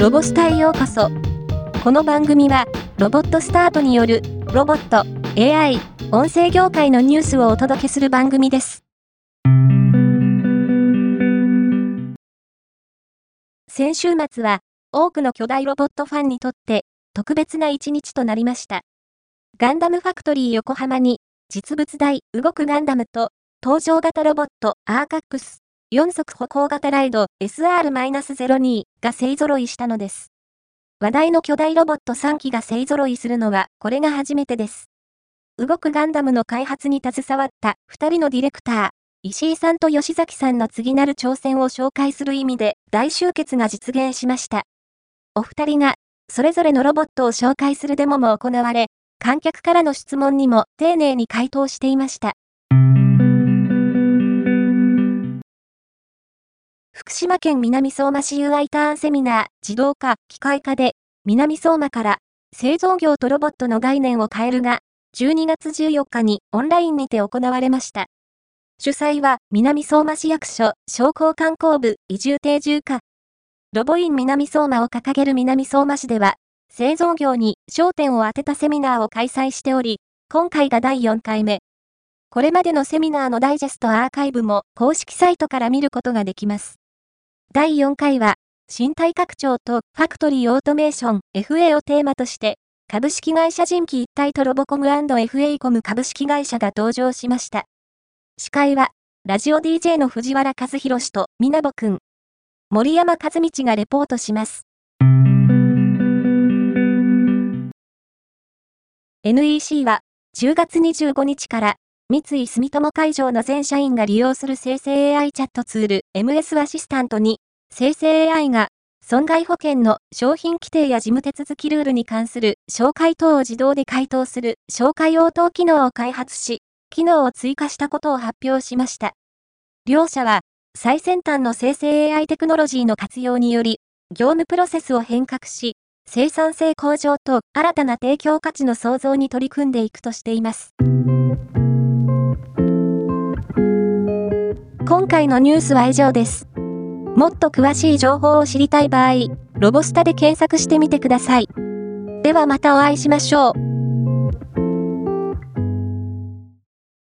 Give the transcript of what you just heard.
ロボスタへようこそ。この番組は、ロボットスタートによる、ロボット、AI、音声業界のニュースをお届けする番組です。先週末は、多くの巨大ロボットファンにとって、特別な一日となりました。ガンダムファクトリー横浜に、実物大動くガンダムと、登場型ロボットアーカックス4足歩行型ライド SR-02 が勢揃いしたのです。話題の巨大ロボット3機が勢揃いするのはこれが初めてです。動くガンダムの開発に携わった2人のディレクター、石井さんと吉崎さんの次なる挑戦を紹介する意味で大集結が実現しました。お二人がそれぞれのロボットを紹介するデモも行われ、観客からの質問にも丁寧に回答していました。島県南相馬市 UI ターンセミナー自動化、機械化で、南相馬から製造業とロボットの概念を変えるが、12月14日にオンラインにて行われました。主催は南相馬市役所商工観光部移住定住課。ロボイン南相馬を掲げる南相馬市では、製造業に焦点を当てたセミナーを開催しており、今回が第4回目。これまでのセミナーのダイジェストアーカイブも公式サイトから見ることができます。第4回は、身体拡張とファクトリーオートメーション FA をテーマとして、株式会社人気一体とロボコム &FA コム株式会社が登場しました。司会は、ラジオ DJ の藤原和弘氏とみなぼくん。森山和道がレポートします。NEC は、10月25日から三井住友海上の全社員が利用する生成 AI チャットツール MS アシスタントに、生成 AI が損害保険の商品規定や事務手続きルールに関する紹介等を自動で回答する紹介応答機能を開発し、機能を追加したことを発表しました。両社は、最先端の生成 AI テクノロジーの活用により、業務プロセスを変革し、生産性向上と新たな提供価値の創造に取り組んでいくとしています。今回のニュースは以上です。もっと詳しい情報を知りたい場合、ロボスタで検索してみてください。ではまたお会いしましょう。